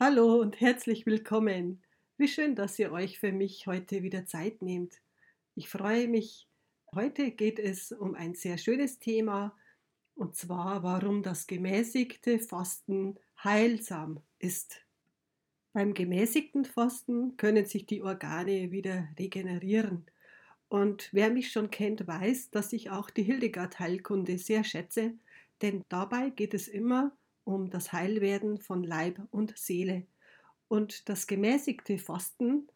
Hallo und herzlich willkommen. Wie schön, dass ihr euch für mich heute wieder Zeit nehmt. Ich freue mich. Heute geht es um ein sehr schönes Thema, und zwar warum das gemäßigte Fasten heilsam ist. Beim gemäßigten Fasten können sich die Organe wieder regenerieren. Und wer mich schon kennt, weiß, dass ich auch die Hildegard-Heilkunde sehr schätze, denn dabei geht es immer um das Heilwerden von Leib und Seele. Und das gemäßigte Fasten,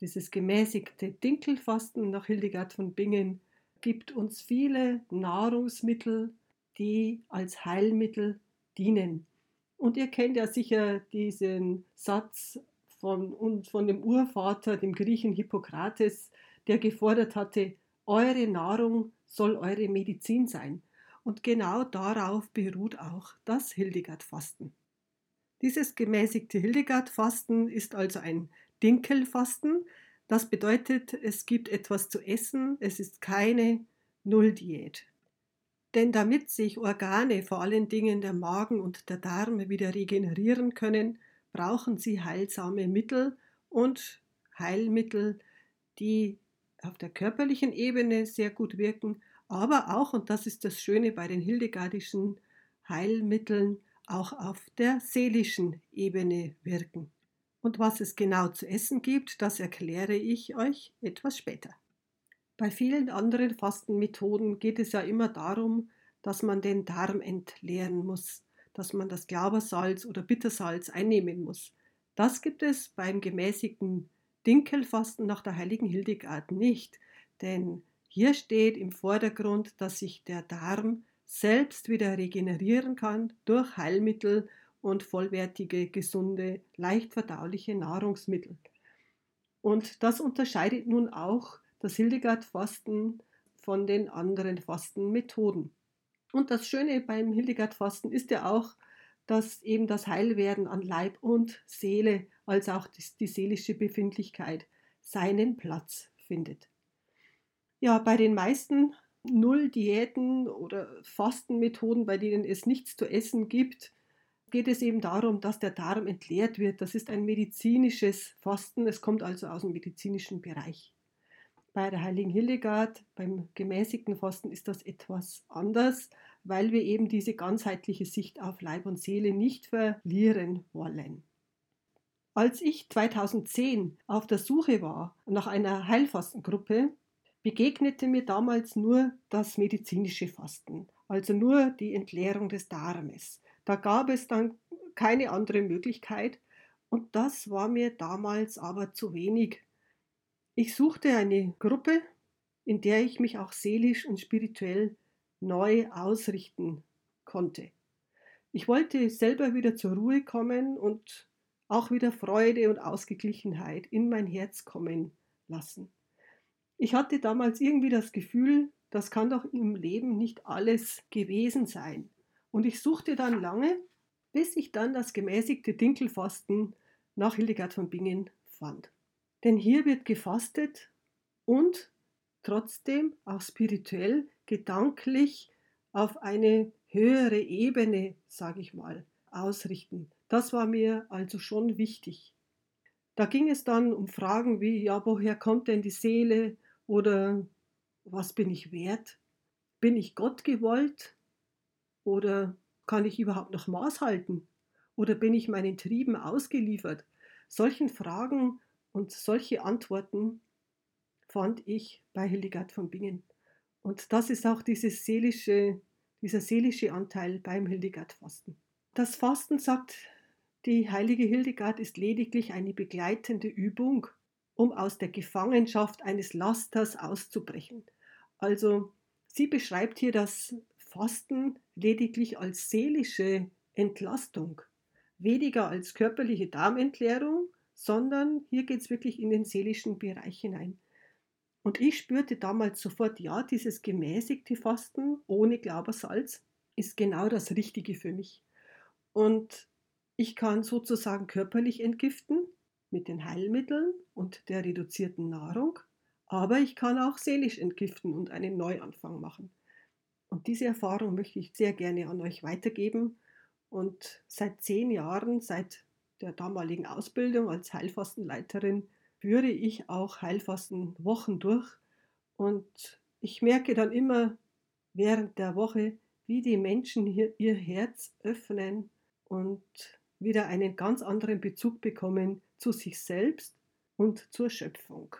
dieses gemäßigte Dinkelfasten nach Hildegard von Bingen, gibt uns viele Nahrungsmittel, die als Heilmittel dienen. Und ihr kennt ja sicher diesen Satz von, von dem Urvater, dem Griechen Hippokrates, der gefordert hatte, eure Nahrung soll eure Medizin sein. Und genau darauf beruht auch das Hildegard-Fasten. Dieses gemäßigte Hildegard-Fasten ist also ein Dinkelfasten. Das bedeutet, es gibt etwas zu essen, es ist keine Nulldiät. Denn damit sich Organe, vor allen Dingen der Magen und der Darm, wieder regenerieren können, brauchen sie heilsame Mittel und Heilmittel, die auf der körperlichen Ebene sehr gut wirken, aber auch, und das ist das Schöne bei den hildegardischen Heilmitteln, auch auf der seelischen Ebene wirken. Und was es genau zu essen gibt, das erkläre ich euch etwas später. Bei vielen anderen Fastenmethoden geht es ja immer darum, dass man den Darm entleeren muss, dass man das Glaubersalz oder Bittersalz einnehmen muss. Das gibt es beim gemäßigten Dinkelfasten nach der heiligen Hildegard nicht, denn hier steht im Vordergrund, dass sich der Darm selbst wieder regenerieren kann durch Heilmittel und vollwertige, gesunde, leicht verdauliche Nahrungsmittel. Und das unterscheidet nun auch das Hildegard-Fasten von den anderen Fastenmethoden. Und das Schöne beim Hildegard-Fasten ist ja auch, dass eben das Heilwerden an Leib und Seele, als auch die seelische Befindlichkeit, seinen Platz findet. Ja, bei den meisten Null-Diäten oder Fastenmethoden, bei denen es nichts zu essen gibt, geht es eben darum, dass der Darm entleert wird. Das ist ein medizinisches Fasten, es kommt also aus dem medizinischen Bereich. Bei der heiligen Hildegard, beim gemäßigten Fasten ist das etwas anders, weil wir eben diese ganzheitliche Sicht auf Leib und Seele nicht verlieren wollen. Als ich 2010 auf der Suche war nach einer Heilfastengruppe, begegnete mir damals nur das medizinische Fasten, also nur die Entleerung des Darmes. Da gab es dann keine andere Möglichkeit und das war mir damals aber zu wenig. Ich suchte eine Gruppe, in der ich mich auch seelisch und spirituell neu ausrichten konnte. Ich wollte selber wieder zur Ruhe kommen und auch wieder Freude und Ausgeglichenheit in mein Herz kommen lassen. Ich hatte damals irgendwie das Gefühl, das kann doch im Leben nicht alles gewesen sein. Und ich suchte dann lange, bis ich dann das gemäßigte Dinkelfasten nach Hildegard von Bingen fand. Denn hier wird gefastet und trotzdem auch spirituell, gedanklich auf eine höhere Ebene, sage ich mal, ausrichten. Das war mir also schon wichtig. Da ging es dann um Fragen wie, ja, woher kommt denn die Seele? Oder was bin ich wert? Bin ich Gott gewollt? Oder kann ich überhaupt noch Maß halten? Oder bin ich meinen Trieben ausgeliefert? Solchen Fragen und solche Antworten fand ich bei Hildegard von Bingen. Und das ist auch dieses seelische, dieser seelische Anteil beim Hildegard-Fasten. Das Fasten, sagt die heilige Hildegard, ist lediglich eine begleitende Übung um aus der Gefangenschaft eines Lasters auszubrechen. Also sie beschreibt hier das Fasten lediglich als seelische Entlastung, weniger als körperliche Darmentleerung, sondern hier geht es wirklich in den seelischen Bereich hinein. Und ich spürte damals sofort, ja, dieses gemäßigte Fasten ohne Glaubersalz ist genau das Richtige für mich. Und ich kann sozusagen körperlich entgiften, mit den Heilmitteln und der reduzierten Nahrung, aber ich kann auch seelisch entgiften und einen Neuanfang machen. Und diese Erfahrung möchte ich sehr gerne an euch weitergeben. Und seit zehn Jahren, seit der damaligen Ausbildung als Heilfastenleiterin führe ich auch Heilfastenwochen durch und ich merke dann immer während der Woche, wie die Menschen hier ihr Herz öffnen und wieder einen ganz anderen Bezug bekommen zu sich selbst und zur Schöpfung.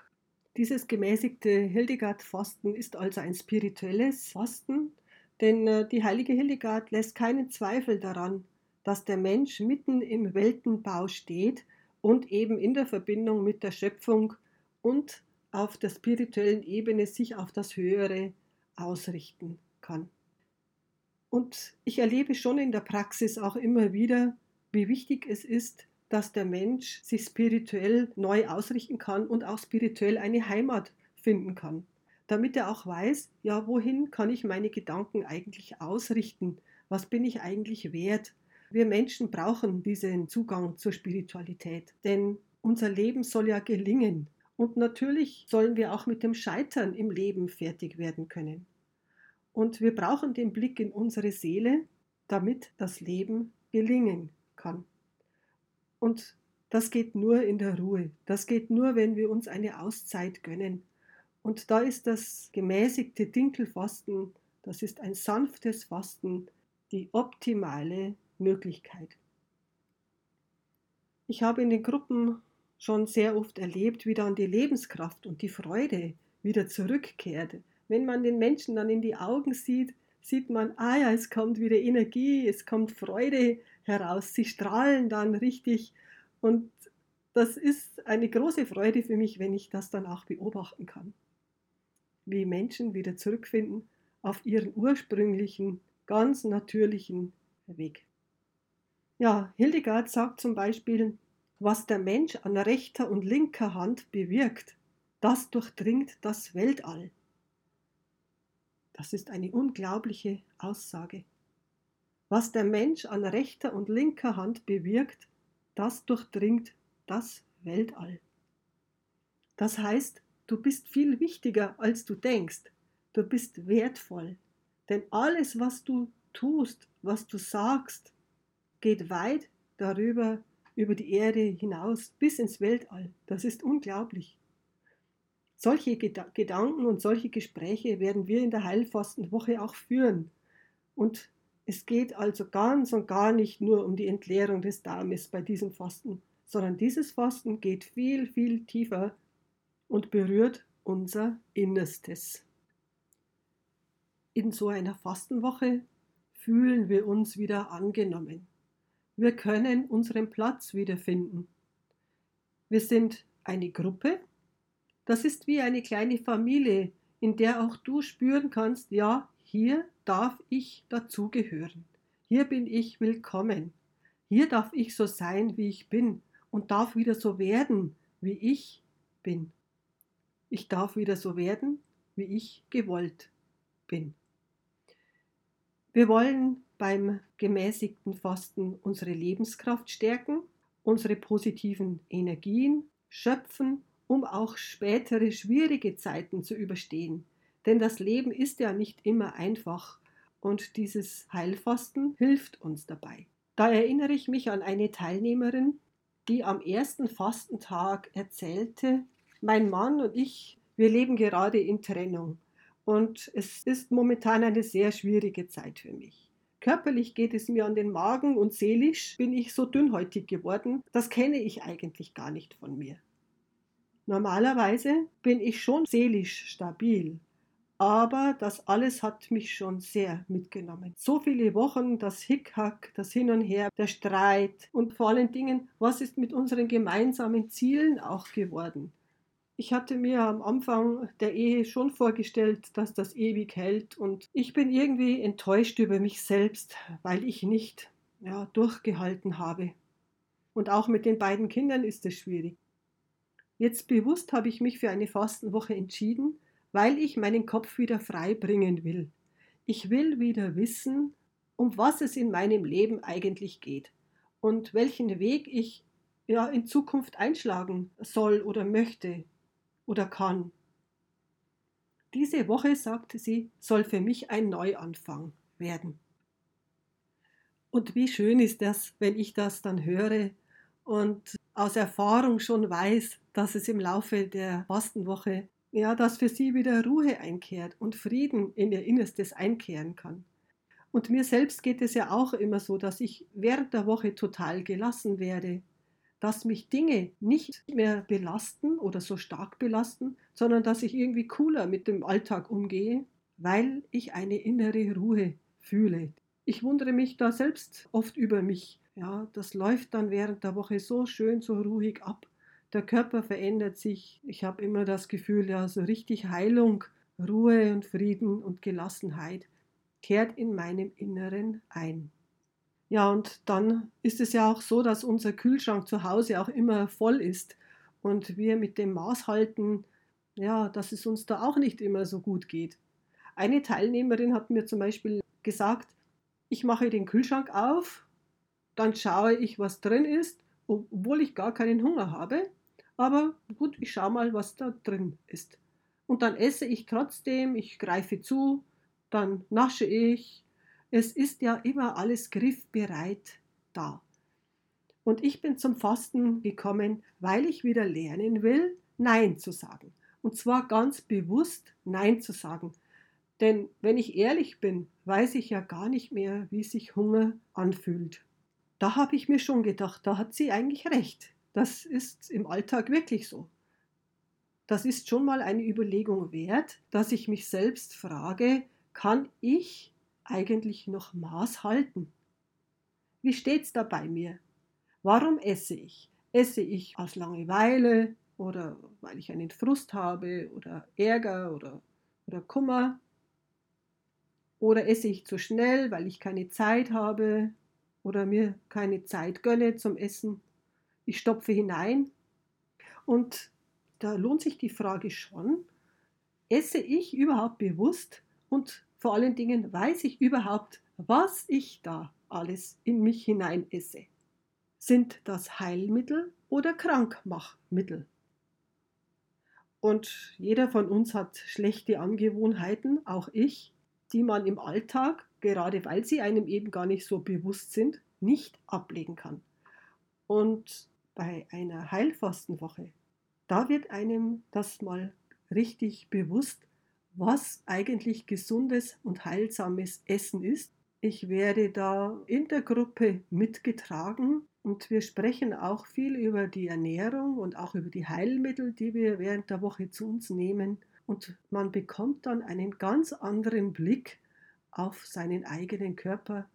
Dieses gemäßigte Hildegard-Fasten ist also ein spirituelles Fasten, denn äh, die heilige Hildegard lässt keinen Zweifel daran, dass der Mensch mitten im Weltenbau steht und eben in der Verbindung mit der Schöpfung und auf der spirituellen Ebene sich auf das Höhere ausrichten kann. Und ich erlebe schon in der Praxis auch immer wieder, wie wichtig es ist, dass der Mensch sich spirituell neu ausrichten kann und auch spirituell eine Heimat finden kann, damit er auch weiß, ja, wohin kann ich meine Gedanken eigentlich ausrichten? Was bin ich eigentlich wert? Wir Menschen brauchen diesen Zugang zur Spiritualität, denn unser Leben soll ja gelingen. Und natürlich sollen wir auch mit dem Scheitern im Leben fertig werden können. Und wir brauchen den Blick in unsere Seele, damit das Leben gelingen kann. Und das geht nur in der Ruhe. Das geht nur, wenn wir uns eine Auszeit gönnen. Und da ist das gemäßigte Dinkelfasten, das ist ein sanftes Fasten, die optimale Möglichkeit. Ich habe in den Gruppen schon sehr oft erlebt, wie dann die Lebenskraft und die Freude wieder zurückkehrt. Wenn man den Menschen dann in die Augen sieht, sieht man, ah ja, es kommt wieder Energie, es kommt Freude heraus, sie strahlen dann richtig und das ist eine große Freude für mich, wenn ich das dann auch beobachten kann. Wie Menschen wieder zurückfinden auf ihren ursprünglichen, ganz natürlichen Weg. Ja, Hildegard sagt zum Beispiel, was der Mensch an rechter und linker Hand bewirkt, das durchdringt das Weltall. Das ist eine unglaubliche Aussage. Was der Mensch an rechter und linker Hand bewirkt, das durchdringt das Weltall. Das heißt, du bist viel wichtiger, als du denkst. Du bist wertvoll. Denn alles, was du tust, was du sagst, geht weit darüber, über die Erde hinaus, bis ins Weltall. Das ist unglaublich. Solche Gedanken und solche Gespräche werden wir in der Heilfastenwoche auch führen. Und es geht also ganz und gar nicht nur um die Entleerung des Darmes bei diesem Fasten, sondern dieses Fasten geht viel, viel tiefer und berührt unser Innerstes. In so einer Fastenwoche fühlen wir uns wieder angenommen. Wir können unseren Platz wiederfinden. Wir sind eine Gruppe. Das ist wie eine kleine Familie, in der auch du spüren kannst, ja, hier darf ich dazugehören. Hier bin ich willkommen. Hier darf ich so sein, wie ich bin und darf wieder so werden, wie ich bin. Ich darf wieder so werden, wie ich gewollt bin. Wir wollen beim gemäßigten Fasten unsere Lebenskraft stärken, unsere positiven Energien schöpfen, um auch spätere schwierige Zeiten zu überstehen. Denn das Leben ist ja nicht immer einfach und dieses Heilfasten hilft uns dabei. Da erinnere ich mich an eine Teilnehmerin, die am ersten Fastentag erzählte, mein Mann und ich, wir leben gerade in Trennung und es ist momentan eine sehr schwierige Zeit für mich. Körperlich geht es mir an den Magen und seelisch bin ich so dünnhäutig geworden, das kenne ich eigentlich gar nicht von mir. Normalerweise bin ich schon seelisch stabil, aber das alles hat mich schon sehr mitgenommen. So viele Wochen, das Hickhack, das Hin und Her, der Streit und vor allen Dingen, was ist mit unseren gemeinsamen Zielen auch geworden? Ich hatte mir am Anfang der Ehe schon vorgestellt, dass das ewig hält und ich bin irgendwie enttäuscht über mich selbst, weil ich nicht ja, durchgehalten habe. Und auch mit den beiden Kindern ist es schwierig. Jetzt bewusst habe ich mich für eine Fastenwoche entschieden, weil ich meinen Kopf wieder frei bringen will. Ich will wieder wissen, um was es in meinem Leben eigentlich geht und welchen Weg ich ja in Zukunft einschlagen soll oder möchte oder kann. Diese Woche, sagte sie, soll für mich ein Neuanfang werden. Und wie schön ist das, wenn ich das dann höre und aus Erfahrung schon weiß, dass es im Laufe der Fastenwoche ja, dass für sie wieder Ruhe einkehrt und Frieden in ihr Innerstes einkehren kann. Und mir selbst geht es ja auch immer so, dass ich während der Woche total gelassen werde, dass mich Dinge nicht mehr belasten oder so stark belasten, sondern dass ich irgendwie cooler mit dem Alltag umgehe, weil ich eine innere Ruhe fühle. Ich wundere mich da selbst oft über mich. Ja, das läuft dann während der Woche so schön, so ruhig ab der Körper verändert sich. Ich habe immer das Gefühl, ja, so richtig Heilung, Ruhe und Frieden und Gelassenheit kehrt in meinem Inneren ein. Ja, und dann ist es ja auch so, dass unser Kühlschrank zu Hause auch immer voll ist und wir mit dem Maß halten, ja, dass es uns da auch nicht immer so gut geht. Eine Teilnehmerin hat mir zum Beispiel gesagt, ich mache den Kühlschrank auf, dann schaue ich, was drin ist, obwohl ich gar keinen Hunger habe. Aber gut, ich schaue mal, was da drin ist. Und dann esse ich trotzdem, ich greife zu, dann nasche ich. Es ist ja immer alles griffbereit da. Und ich bin zum Fasten gekommen, weil ich wieder lernen will, Nein zu sagen. Und zwar ganz bewusst Nein zu sagen. Denn wenn ich ehrlich bin, weiß ich ja gar nicht mehr, wie sich Hunger anfühlt. Da habe ich mir schon gedacht, da hat sie eigentlich recht. Das ist im Alltag wirklich so. Das ist schon mal eine Überlegung wert, dass ich mich selbst frage, kann ich eigentlich noch Maß halten? Wie steht's da bei mir? Warum esse ich? Esse ich aus Langeweile oder weil ich einen Frust habe oder Ärger oder, oder Kummer? Oder esse ich zu schnell, weil ich keine Zeit habe oder mir keine Zeit gönne zum Essen? Ich stopfe hinein und da lohnt sich die Frage schon, esse ich überhaupt bewusst und vor allen Dingen weiß ich überhaupt, was ich da alles in mich hinein esse? Sind das Heilmittel oder Krankmachmittel? Und jeder von uns hat schlechte Angewohnheiten, auch ich, die man im Alltag, gerade weil sie einem eben gar nicht so bewusst sind, nicht ablegen kann. Und bei einer Heilfastenwoche, da wird einem das mal richtig bewusst, was eigentlich gesundes und heilsames Essen ist. Ich werde da in der Gruppe mitgetragen und wir sprechen auch viel über die Ernährung und auch über die Heilmittel, die wir während der Woche zu uns nehmen. Und man bekommt dann einen ganz anderen Blick auf seinen eigenen Körper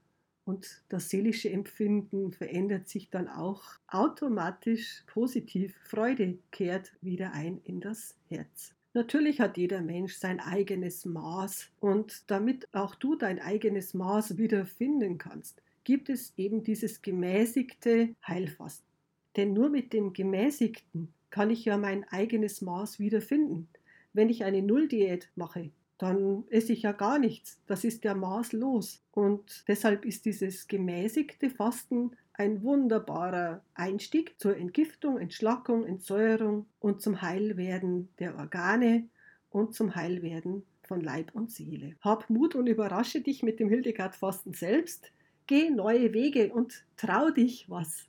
und das seelische Empfinden verändert sich dann auch automatisch positiv. Freude kehrt wieder ein in das Herz. Natürlich hat jeder Mensch sein eigenes Maß und damit auch du dein eigenes Maß wieder finden kannst, gibt es eben dieses gemäßigte Heilfasten. Denn nur mit dem gemäßigten kann ich ja mein eigenes Maß wiederfinden. Wenn ich eine Nulldiät mache, dann esse ich ja gar nichts. Das ist ja maßlos. Und deshalb ist dieses gemäßigte Fasten ein wunderbarer Einstieg zur Entgiftung, Entschlackung, Entsäuerung und zum Heilwerden der Organe und zum Heilwerden von Leib und Seele. Hab Mut und überrasche dich mit dem Hildegard-Fasten selbst. Geh neue Wege und trau dich was.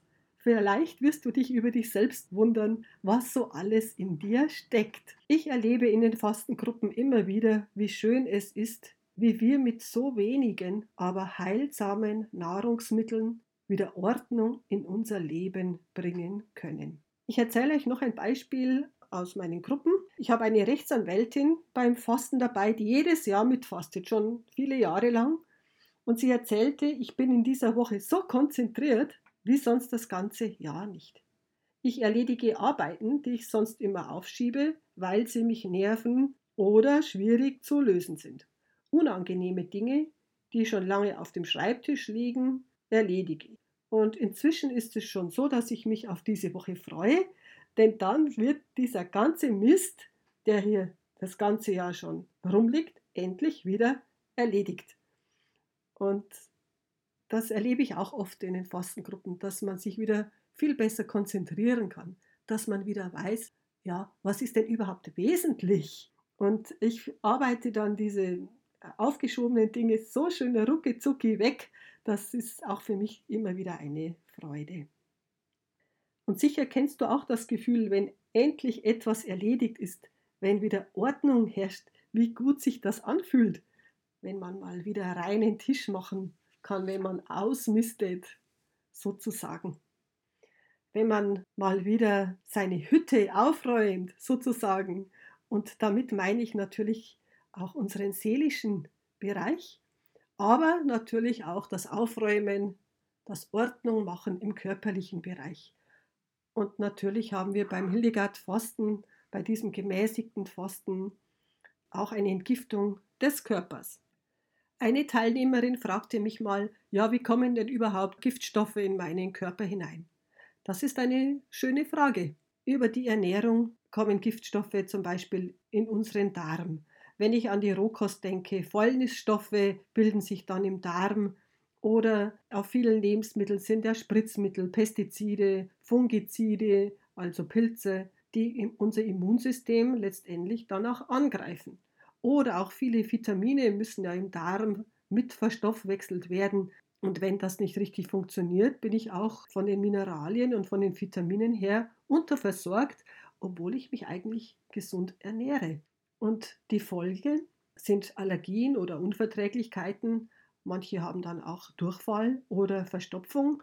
Vielleicht wirst du dich über dich selbst wundern, was so alles in dir steckt. Ich erlebe in den Fastengruppen immer wieder, wie schön es ist, wie wir mit so wenigen, aber heilsamen Nahrungsmitteln wieder Ordnung in unser Leben bringen können. Ich erzähle euch noch ein Beispiel aus meinen Gruppen. Ich habe eine Rechtsanwältin beim Fasten dabei, die jedes Jahr mitfastet, schon viele Jahre lang. Und sie erzählte, ich bin in dieser Woche so konzentriert, wie sonst das ganze Jahr nicht. Ich erledige Arbeiten, die ich sonst immer aufschiebe, weil sie mich nerven oder schwierig zu lösen sind. Unangenehme Dinge, die schon lange auf dem Schreibtisch liegen, erledige. Und inzwischen ist es schon so, dass ich mich auf diese Woche freue, denn dann wird dieser ganze Mist, der hier das ganze Jahr schon rumliegt, endlich wieder erledigt. Und das erlebe ich auch oft in den Fastengruppen, dass man sich wieder viel besser konzentrieren kann, dass man wieder weiß, ja, was ist denn überhaupt wesentlich? Und ich arbeite dann diese aufgeschobenen Dinge so schön rucki zucki weg, das ist auch für mich immer wieder eine Freude. Und sicher kennst du auch das Gefühl, wenn endlich etwas erledigt ist, wenn wieder Ordnung herrscht, wie gut sich das anfühlt, wenn man mal wieder reinen Tisch machen kann, wenn man ausmistet, sozusagen. Wenn man mal wieder seine Hütte aufräumt, sozusagen. Und damit meine ich natürlich auch unseren seelischen Bereich, aber natürlich auch das Aufräumen, das Ordnung machen im körperlichen Bereich. Und natürlich haben wir beim Hildegard Fasten, bei diesem gemäßigten Fasten, auch eine Entgiftung des Körpers. Eine Teilnehmerin fragte mich mal, ja, wie kommen denn überhaupt Giftstoffe in meinen Körper hinein? Das ist eine schöne Frage. Über die Ernährung kommen Giftstoffe zum Beispiel in unseren Darm. Wenn ich an die Rohkost denke, Fäulnisstoffe bilden sich dann im Darm oder auf vielen Lebensmitteln sind ja Spritzmittel, Pestizide, Fungizide, also Pilze, die unser Immunsystem letztendlich dann auch angreifen. Oder auch viele Vitamine müssen ja im Darm mit verstoffwechselt werden. Und wenn das nicht richtig funktioniert, bin ich auch von den Mineralien und von den Vitaminen her unterversorgt, obwohl ich mich eigentlich gesund ernähre. Und die Folge sind Allergien oder Unverträglichkeiten. Manche haben dann auch Durchfall oder Verstopfung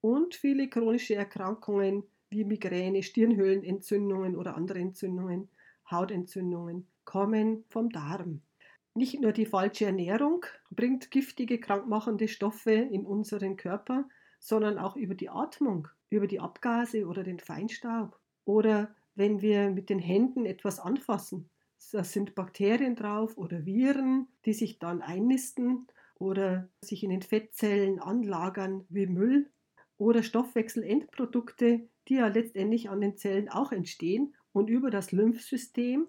und viele chronische Erkrankungen wie Migräne, Stirnhöhlenentzündungen oder andere Entzündungen, Hautentzündungen kommen vom Darm. Nicht nur die falsche Ernährung bringt giftige, krankmachende Stoffe in unseren Körper, sondern auch über die Atmung, über die Abgase oder den Feinstaub. Oder wenn wir mit den Händen etwas anfassen. Da sind Bakterien drauf oder Viren, die sich dann einnisten oder sich in den Fettzellen anlagern wie Müll oder Stoffwechselendprodukte, die ja letztendlich an den Zellen auch entstehen und über das Lymphsystem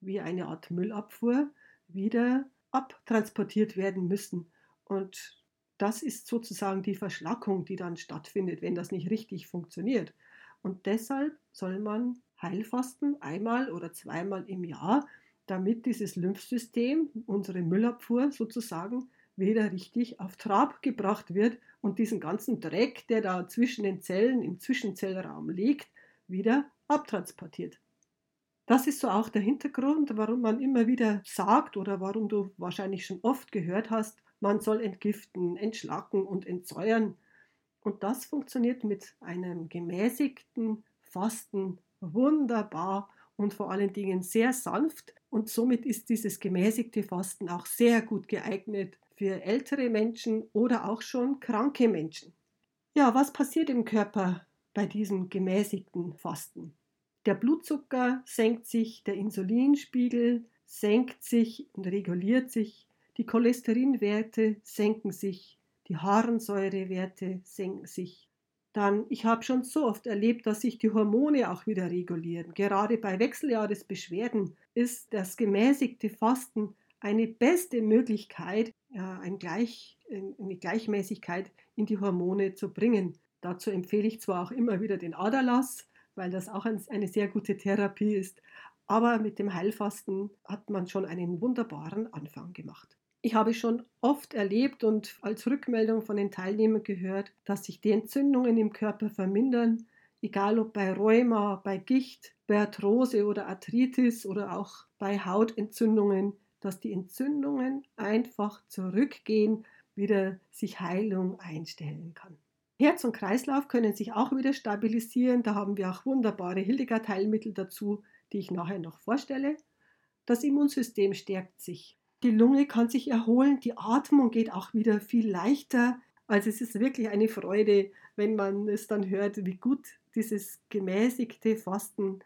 wie eine Art Müllabfuhr wieder abtransportiert werden müssen. Und das ist sozusagen die Verschlackung, die dann stattfindet, wenn das nicht richtig funktioniert. Und deshalb soll man Heilfasten einmal oder zweimal im Jahr, damit dieses Lymphsystem, unsere Müllabfuhr sozusagen, wieder richtig auf Trab gebracht wird und diesen ganzen Dreck, der da zwischen den Zellen im Zwischenzellraum liegt, wieder abtransportiert. Das ist so auch der Hintergrund, warum man immer wieder sagt oder warum du wahrscheinlich schon oft gehört hast, man soll entgiften, entschlacken und entsäuern. Und das funktioniert mit einem gemäßigten Fasten wunderbar und vor allen Dingen sehr sanft. Und somit ist dieses gemäßigte Fasten auch sehr gut geeignet für ältere Menschen oder auch schon kranke Menschen. Ja, was passiert im Körper bei diesem gemäßigten Fasten? Der Blutzucker senkt sich, der Insulinspiegel senkt sich und reguliert sich, die Cholesterinwerte senken sich, die Harnsäurewerte senken sich. Dann, ich habe schon so oft erlebt, dass sich die Hormone auch wieder regulieren. Gerade bei Wechseljahresbeschwerden ist das gemäßigte Fasten eine beste Möglichkeit, eine Gleichmäßigkeit in die Hormone zu bringen. Dazu empfehle ich zwar auch immer wieder den Aderlass, weil das auch eine sehr gute Therapie ist. Aber mit dem Heilfasten hat man schon einen wunderbaren Anfang gemacht. Ich habe schon oft erlebt und als Rückmeldung von den Teilnehmern gehört, dass sich die Entzündungen im Körper vermindern, egal ob bei Rheuma, bei Gicht, bei Arthrose oder Arthritis oder auch bei Hautentzündungen, dass die Entzündungen einfach zurückgehen, wieder sich Heilung einstellen kann. Herz und Kreislauf können sich auch wieder stabilisieren. Da haben wir auch wunderbare Hildegard-Heilmittel dazu, die ich nachher noch vorstelle. Das Immunsystem stärkt sich. Die Lunge kann sich erholen, die Atmung geht auch wieder viel leichter. Also es ist wirklich eine Freude, wenn man es dann hört, wie gut dieses gemäßigte Fasten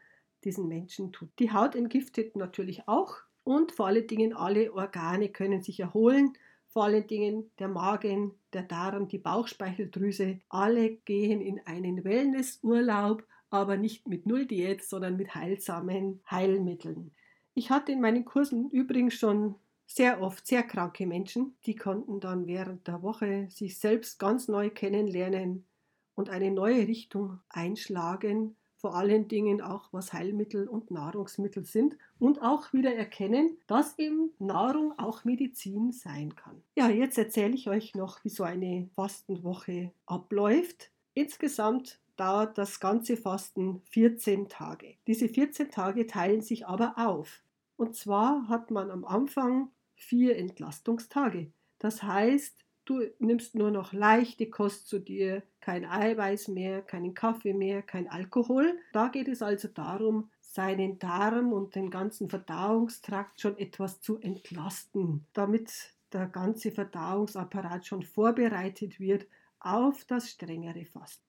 diesen Menschen tut. Die Haut entgiftet natürlich auch und vor allen Dingen alle Organe können sich erholen vor allen Dingen der Magen, der Darm, die Bauchspeicheldrüse, alle gehen in einen Wellnessurlaub, aber nicht mit Nulldiät, sondern mit heilsamen Heilmitteln. Ich hatte in meinen Kursen übrigens schon sehr oft sehr kranke Menschen, die konnten dann während der Woche sich selbst ganz neu kennenlernen und eine neue Richtung einschlagen vor allen Dingen auch was Heilmittel und Nahrungsmittel sind und auch wieder erkennen, dass eben Nahrung auch Medizin sein kann. Ja, jetzt erzähle ich euch noch, wie so eine Fastenwoche abläuft. Insgesamt dauert das ganze Fasten 14 Tage. Diese 14 Tage teilen sich aber auf. Und zwar hat man am Anfang vier Entlastungstage. Das heißt, du nimmst nur noch leichte Kost zu dir, kein Eiweiß mehr, keinen Kaffee mehr, kein Alkohol. Da geht es also darum, seinen Darm und den ganzen Verdauungstrakt schon etwas zu entlasten, damit der ganze Verdauungsapparat schon vorbereitet wird auf das strengere Fasten.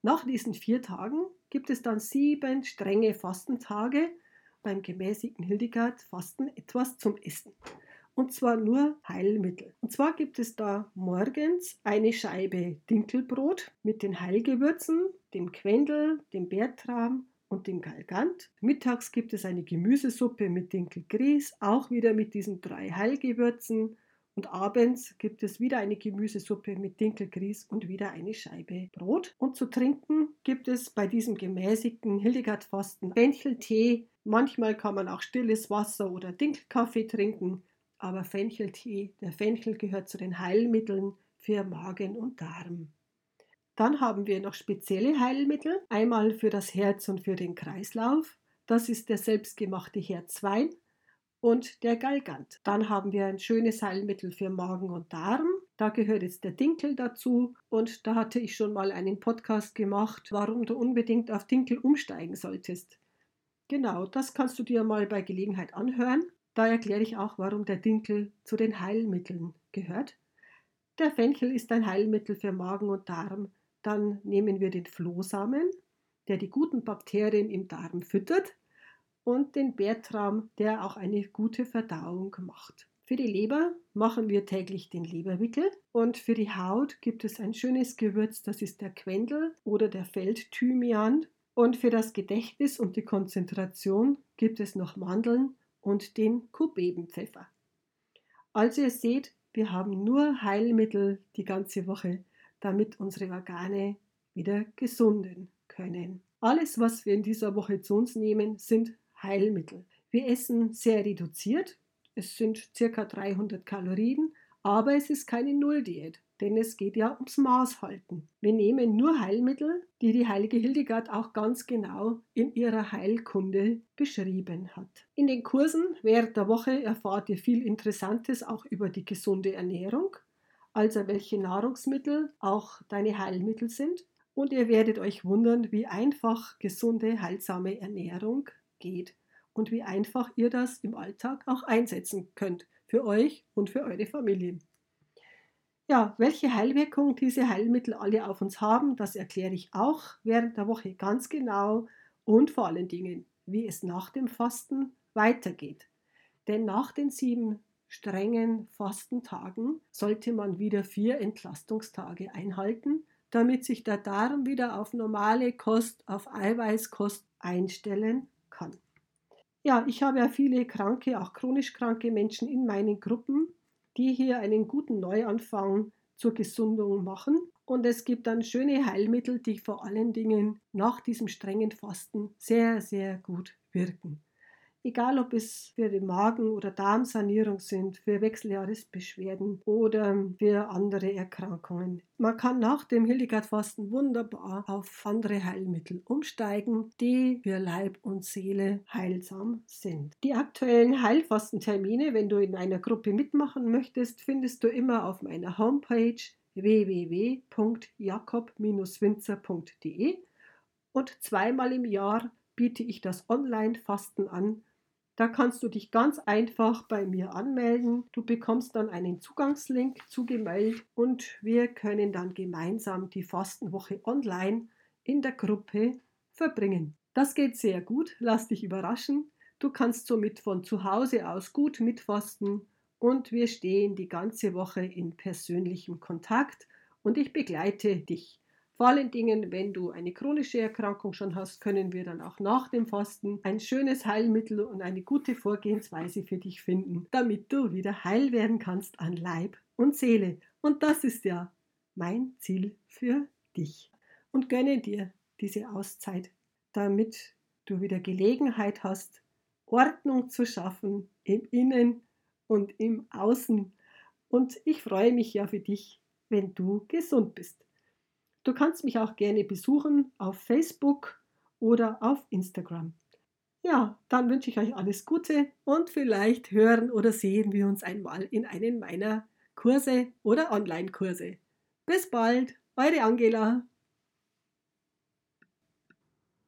Nach diesen vier Tagen gibt es dann sieben strenge Fastentage beim gemäßigten Hildegard-Fasten etwas zum Essen und zwar nur Heilmittel. Und zwar gibt es da morgens eine Scheibe Dinkelbrot mit den Heilgewürzen, dem Quendel, dem Bertram und dem Galgant. Mittags gibt es eine Gemüsesuppe mit Dinkelgrieß, auch wieder mit diesen drei Heilgewürzen. Und abends gibt es wieder eine Gemüsesuppe mit Dinkelgrieß und wieder eine Scheibe Brot. Und zu trinken gibt es bei diesem gemäßigten Hildegard-Fasten Fencheltee. Manchmal kann man auch stilles Wasser oder Dinkelkaffee trinken aber Fencheltee, der Fenchel gehört zu den Heilmitteln für Magen und Darm. Dann haben wir noch spezielle Heilmittel, einmal für das Herz und für den Kreislauf. Das ist der selbstgemachte Herzwein und der Galgant. Dann haben wir ein schönes Heilmittel für Magen und Darm. Da gehört jetzt der Dinkel dazu und da hatte ich schon mal einen Podcast gemacht, warum du unbedingt auf Dinkel umsteigen solltest. Genau, das kannst du dir mal bei Gelegenheit anhören. Da erkläre ich auch, warum der Dinkel zu den Heilmitteln gehört. Der Fenchel ist ein Heilmittel für Magen und Darm. Dann nehmen wir den Flohsamen, der die guten Bakterien im Darm füttert, und den Bertram, der auch eine gute Verdauung macht. Für die Leber machen wir täglich den Leberwickel und für die Haut gibt es ein schönes Gewürz, das ist der Quendel oder der Feldthymian. Und für das Gedächtnis und die Konzentration gibt es noch Mandeln und den Kubebenpfeffer. Also ihr seht, wir haben nur Heilmittel die ganze Woche, damit unsere Organe wieder gesunden können. Alles, was wir in dieser Woche zu uns nehmen, sind Heilmittel. Wir essen sehr reduziert. Es sind circa 300 Kalorien, aber es ist keine Nulldiät denn es geht ja ums Maßhalten. Wir nehmen nur Heilmittel, die die heilige Hildegard auch ganz genau in ihrer Heilkunde beschrieben hat. In den Kursen während der Woche erfahrt ihr viel Interessantes auch über die gesunde Ernährung, also welche Nahrungsmittel auch deine Heilmittel sind. Und ihr werdet euch wundern, wie einfach gesunde, heilsame Ernährung geht und wie einfach ihr das im Alltag auch einsetzen könnt für euch und für eure Familien. Ja, welche Heilwirkung diese Heilmittel alle auf uns haben, das erkläre ich auch während der Woche ganz genau und vor allen Dingen, wie es nach dem Fasten weitergeht. Denn nach den sieben strengen Fastentagen sollte man wieder vier Entlastungstage einhalten, damit sich der Darm wieder auf normale Kost, auf Eiweißkost einstellen kann. Ja, ich habe ja viele kranke, auch chronisch kranke Menschen in meinen Gruppen die hier einen guten Neuanfang zur Gesundung machen. Und es gibt dann schöne Heilmittel, die vor allen Dingen nach diesem strengen Fasten sehr, sehr gut wirken. Egal ob es für die Magen- oder Darmsanierung sind, für Wechseljahresbeschwerden oder für andere Erkrankungen. Man kann nach dem Hildegard-Fasten wunderbar auf andere Heilmittel umsteigen, die für Leib und Seele heilsam sind. Die aktuellen Heilfastentermine, wenn du in einer Gruppe mitmachen möchtest, findest du immer auf meiner Homepage www.jakob-winzer.de und zweimal im Jahr biete ich das Online-Fasten an da kannst du dich ganz einfach bei mir anmelden. Du bekommst dann einen Zugangslink zugemeldet und wir können dann gemeinsam die Fastenwoche online in der Gruppe verbringen. Das geht sehr gut, lass dich überraschen. Du kannst somit von zu Hause aus gut mitfasten und wir stehen die ganze Woche in persönlichem Kontakt und ich begleite dich. Vor allen Dingen, wenn du eine chronische Erkrankung schon hast, können wir dann auch nach dem Fasten ein schönes Heilmittel und eine gute Vorgehensweise für dich finden, damit du wieder heil werden kannst an Leib und Seele. Und das ist ja mein Ziel für dich. Und gönne dir diese Auszeit, damit du wieder Gelegenheit hast, Ordnung zu schaffen im Innen und im Außen. Und ich freue mich ja für dich, wenn du gesund bist. Du kannst mich auch gerne besuchen auf Facebook oder auf Instagram. Ja, dann wünsche ich euch alles Gute und vielleicht hören oder sehen wir uns einmal in einem meiner Kurse oder Online-Kurse. Bis bald, eure Angela.